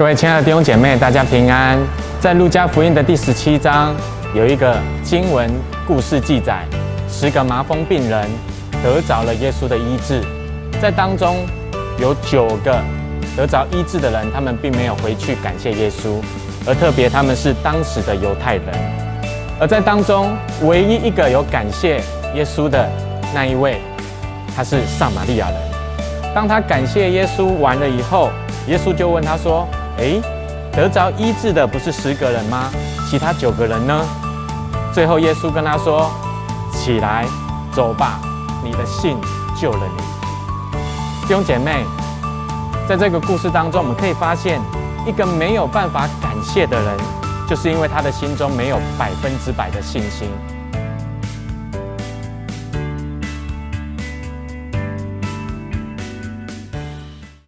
各位亲爱的弟兄姐妹，大家平安。在路加福音的第十七章，有一个经文故事记载，十个麻风病人得着了耶稣的医治。在当中有九个得着医治的人，他们并没有回去感谢耶稣，而特别他们是当时的犹太人。而在当中唯一一个有感谢耶稣的那一位，他是撒玛利亚人。当他感谢耶稣完了以后，耶稣就问他说：“诶，得着医治的不是十个人吗？其他九个人呢？”最后耶稣跟他说：“起来，走吧，你的信救了你。”弟兄姐妹，在这个故事当中，我们可以发现，一个没有办法感谢的人，就是因为他的心中没有百分之百的信心。